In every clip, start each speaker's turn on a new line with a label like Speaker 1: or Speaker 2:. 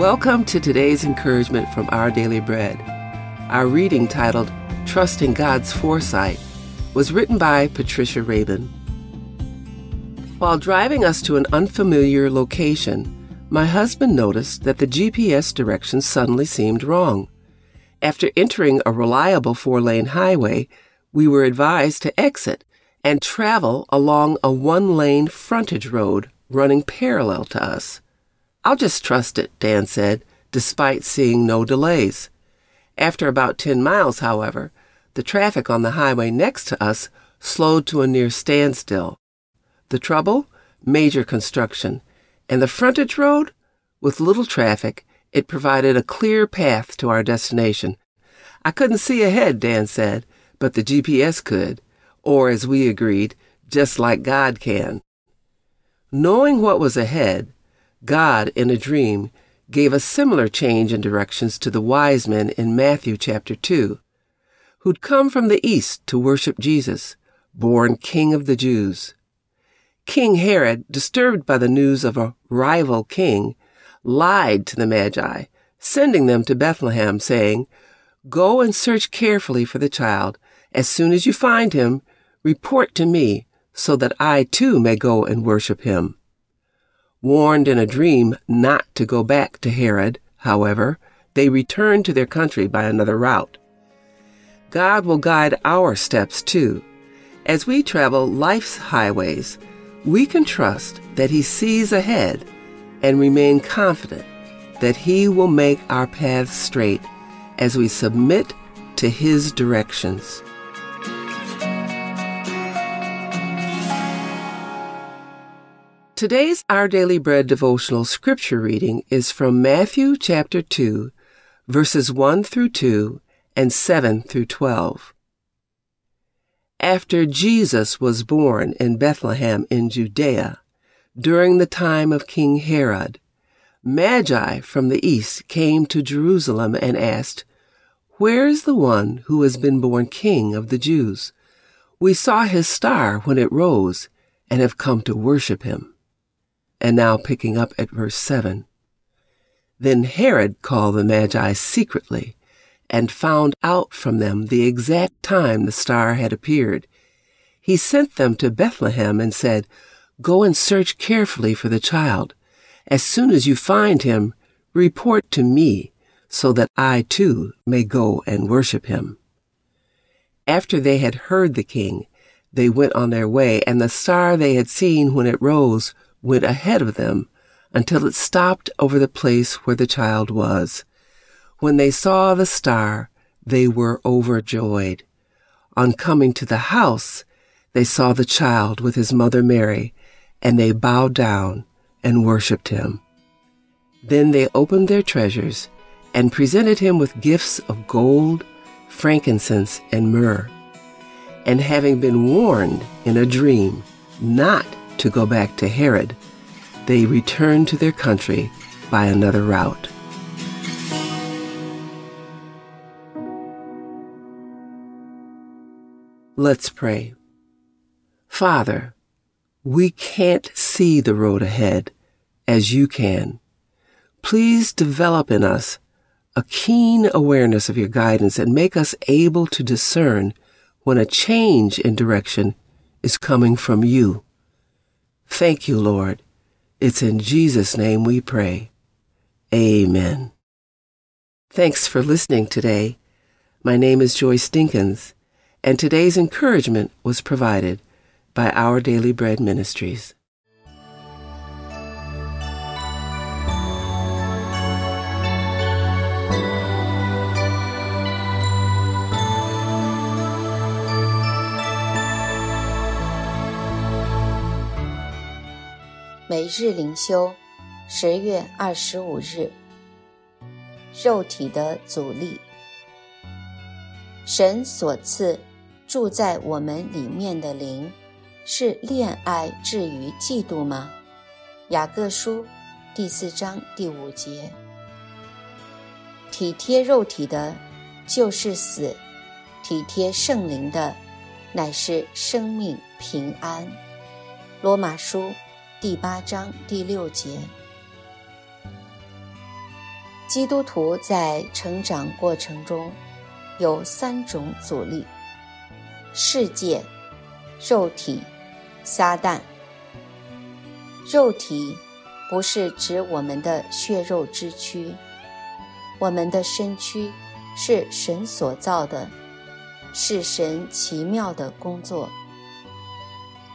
Speaker 1: Welcome to today's encouragement from Our Daily Bread. Our reading titled Trusting God's Foresight was written by Patricia Rabin. While driving us to an unfamiliar location, my husband noticed that the GPS directions suddenly seemed wrong. After entering a reliable four lane highway, we were advised to exit and travel along a one lane frontage road running parallel to us. I'll just trust it, Dan said, despite seeing no delays. After about 10 miles, however, the traffic on the highway next to us slowed to a near standstill. The trouble? Major construction. And the frontage road? With little traffic, it provided a clear path to our destination. I couldn't see ahead, Dan said, but the GPS could, or as we agreed, just like God can. Knowing what was ahead, God, in a dream, gave a similar change in directions to the wise men in Matthew chapter 2, who'd come from the east to worship Jesus, born King of the Jews. King Herod, disturbed by the news of a rival king, lied to the Magi, sending them to Bethlehem, saying, Go and search carefully for the child. As soon as you find him, report to me, so that I too may go and worship him. Warned in a dream not to go back to Herod, however, they returned to their country by another route. God will guide our steps too. As we travel life's highways, we can trust that He sees ahead and remain confident that He will make our paths straight as we submit to His directions. Today's Our Daily Bread devotional scripture reading is from Matthew chapter 2, verses 1 through 2 and 7 through 12. After Jesus was born in Bethlehem in Judea, during the time of King Herod, Magi from the east came to Jerusalem and asked, Where is the one who has been born King of the Jews? We saw his star when it rose and have come to worship him. And now picking up at verse 7. Then Herod called the Magi secretly and found out from them the exact time the star had appeared. He sent them to Bethlehem and said, Go and search carefully for the child. As soon as you find him, report to me, so that I too may go and worship him. After they had heard the king, they went on their way, and the star they had seen when it rose went ahead of them until it stopped over the place where the child was. When they saw the star, they were overjoyed. On coming to the house, they saw the child with his mother Mary, and they bowed down and worshipped him. Then they opened their treasures and presented him with gifts of gold, frankincense, and myrrh. And having been warned in a dream not to go back to Herod, they returned to their country by another route. Let's pray. Father, we can't see the road ahead as you can. Please develop in us a keen awareness of your guidance and make us able to discern when a change in direction is coming from you. Thank you, Lord. It's in Jesus' name we pray. Amen. Thanks for listening today. My name is Joyce Dinkins, and today's encouragement was provided by Our Daily Bread Ministries.
Speaker 2: 每日灵修，十月二十五日。肉体的阻力，神所赐住在我们里面的灵，是恋爱至于嫉妒吗？雅各书第四章第五节。体贴肉体的，就是死；体贴圣灵的，乃是生命平安。罗马书。第八章第六节。基督徒在成长过程中有三种阻力：世界、肉体、撒旦。肉体不是指我们的血肉之躯，我们的身躯是神所造的，是神奇妙的工作。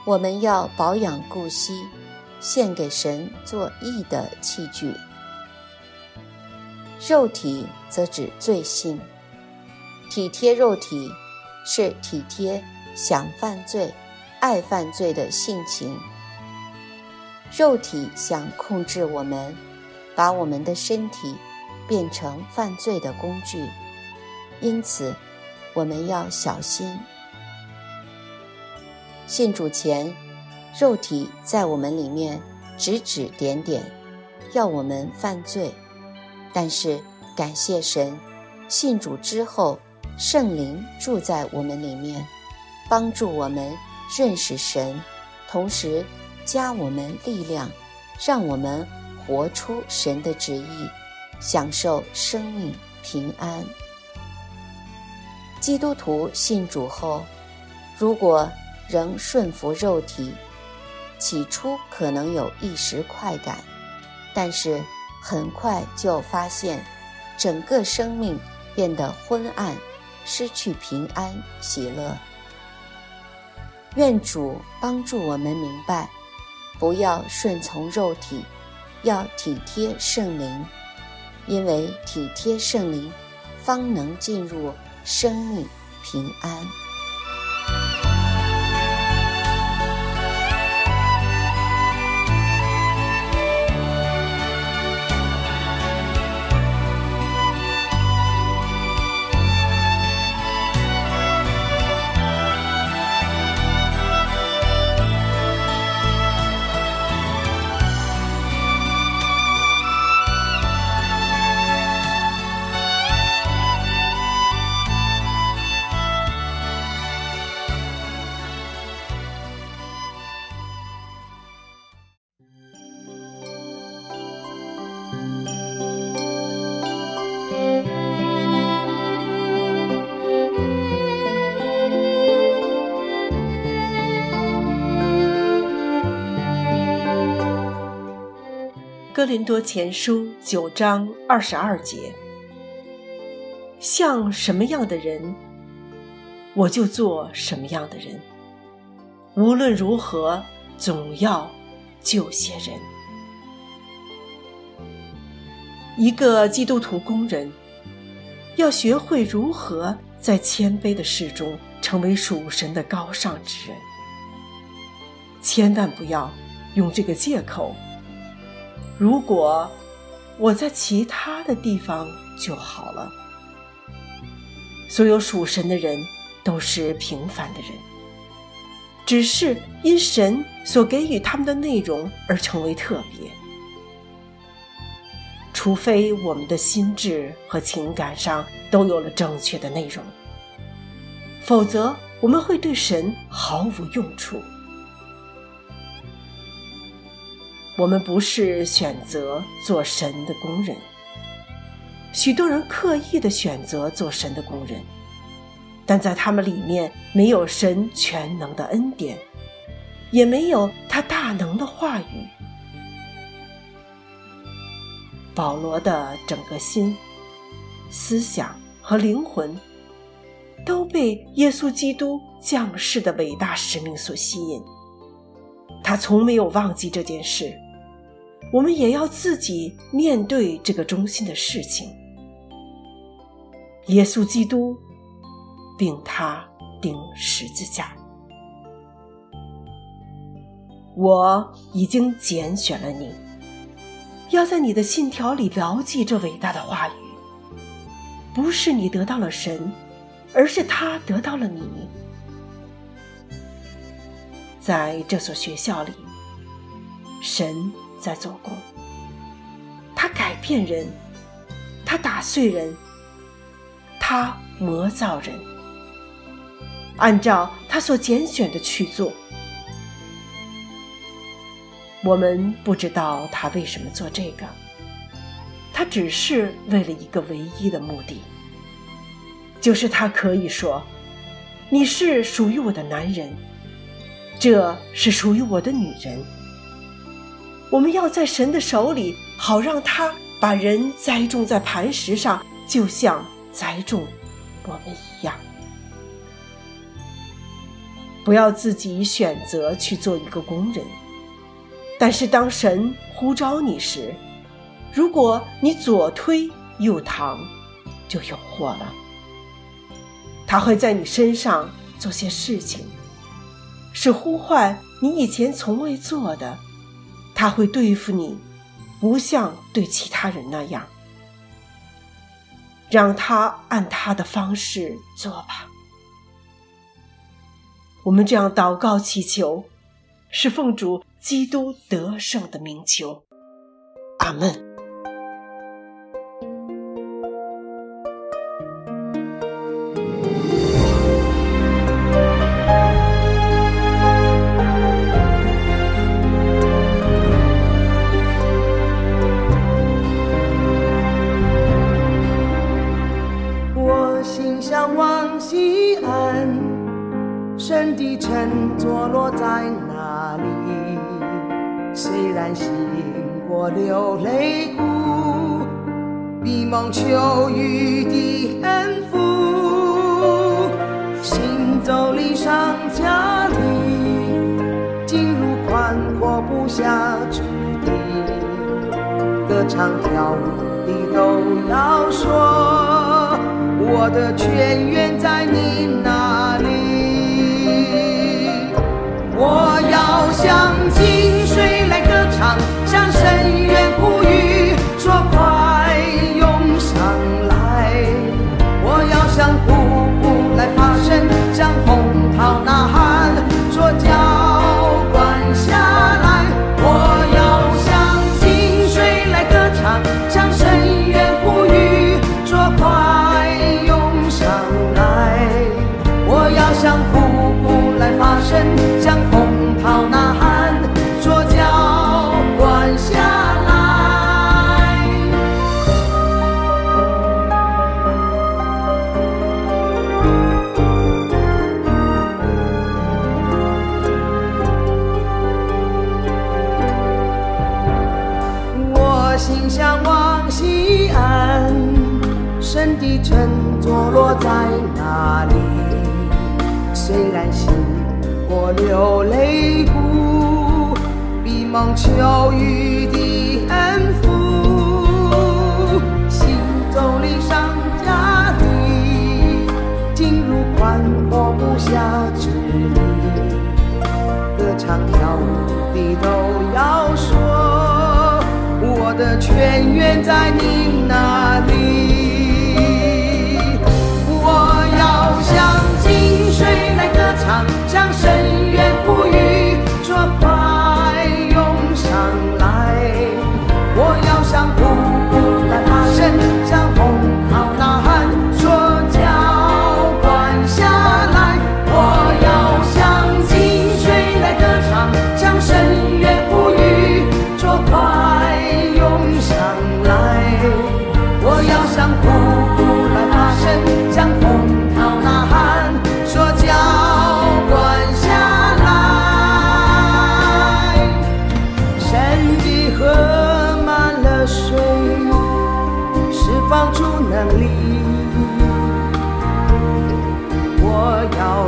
Speaker 2: 我们要保养顾惜，献给神做义的器具。肉体则指罪性，体贴肉体是体贴想犯罪、爱犯罪的性情。肉体想控制我们，把我们的身体变成犯罪的工具，因此我们要小心。信主前，肉体在我们里面指指点点，要我们犯罪。但是感谢神，信主之后，圣灵住在我们里面，帮助我们认识神，同时加我们力量，让我们活出神的旨意，享受生命平安。基督徒信主后，如果仍顺服肉体，起初可能有一时快感，但是。很快就发现，整个生命变得昏暗，失去平安喜乐。愿主帮助我们明白，不要顺从肉体，要体贴圣灵，因为体贴圣灵，方能进入生命平安。
Speaker 3: 哥林多前书九章二十二节，像什么样的人，我就做什么样的人。无论如何，总要救些人。一个基督徒工人，要学会如何在谦卑的事中成为属神的高尚之人。千万不要用这个借口。如果我在其他的地方就好了。所有属神的人都是平凡的人，只是因神所给予他们的内容而成为特别。除非我们的心智和情感上都有了正确的内容，否则我们会对神毫无用处。我们不是选择做神的工人，许多人刻意的选择做神的工人，但在他们里面没有神全能的恩典，也没有他大能的话语。保罗的整个心、思想和灵魂都被耶稣基督降世的伟大使命所吸引，他从没有忘记这件事。我们也要自己面对这个中心的事情。耶稣基督，并他钉十字架。我已经拣选了你，要在你的信条里牢记这伟大的话语。不是你得到了神，而是他得到了你。在这所学校里，神。在做工，他改变人，他打碎人，他磨造人，按照他所拣选的去做。我们不知道他为什么做这个，他只是为了一个唯一的目的，就是他可以说：“你是属于我的男人，这是属于我的女人。”我们要在神的手里，好让他把人栽种在磐石上，就像栽种我们一样。不要自己选择去做一个工人，但是当神呼召你时，如果你左推右搪，就有祸了。他会在你身上做些事情，是呼唤你以前从未做的。他会对付你，不像对其他人那样。让他按他的方式做吧。我们这样祷告祈求，是奉主基督得胜的名求。阿门。
Speaker 4: 神的城坐落在哪里？虽然行过流泪谷，迷蒙秋雨的恩福，行走离上加里，进入宽阔不下之地，歌唱跳舞的都要说，我的泉源在你那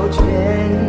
Speaker 4: 天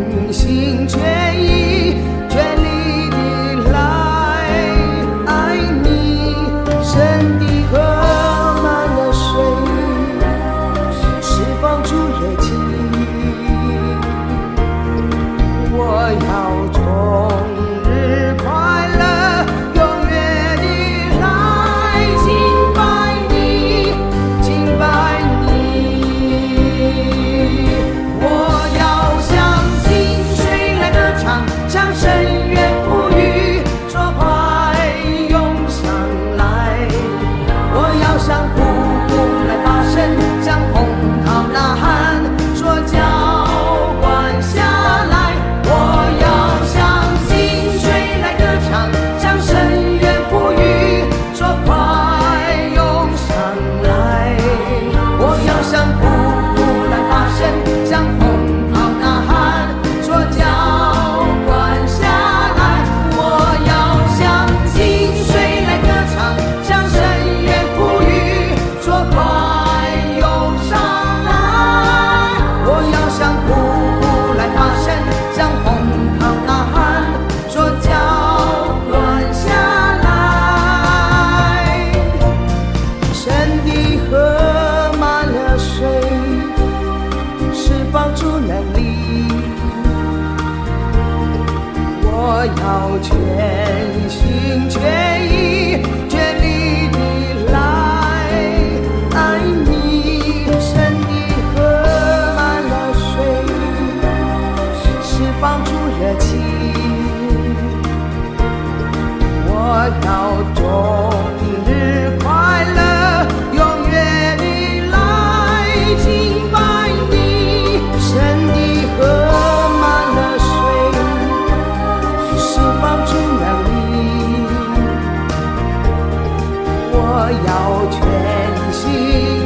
Speaker 4: assim.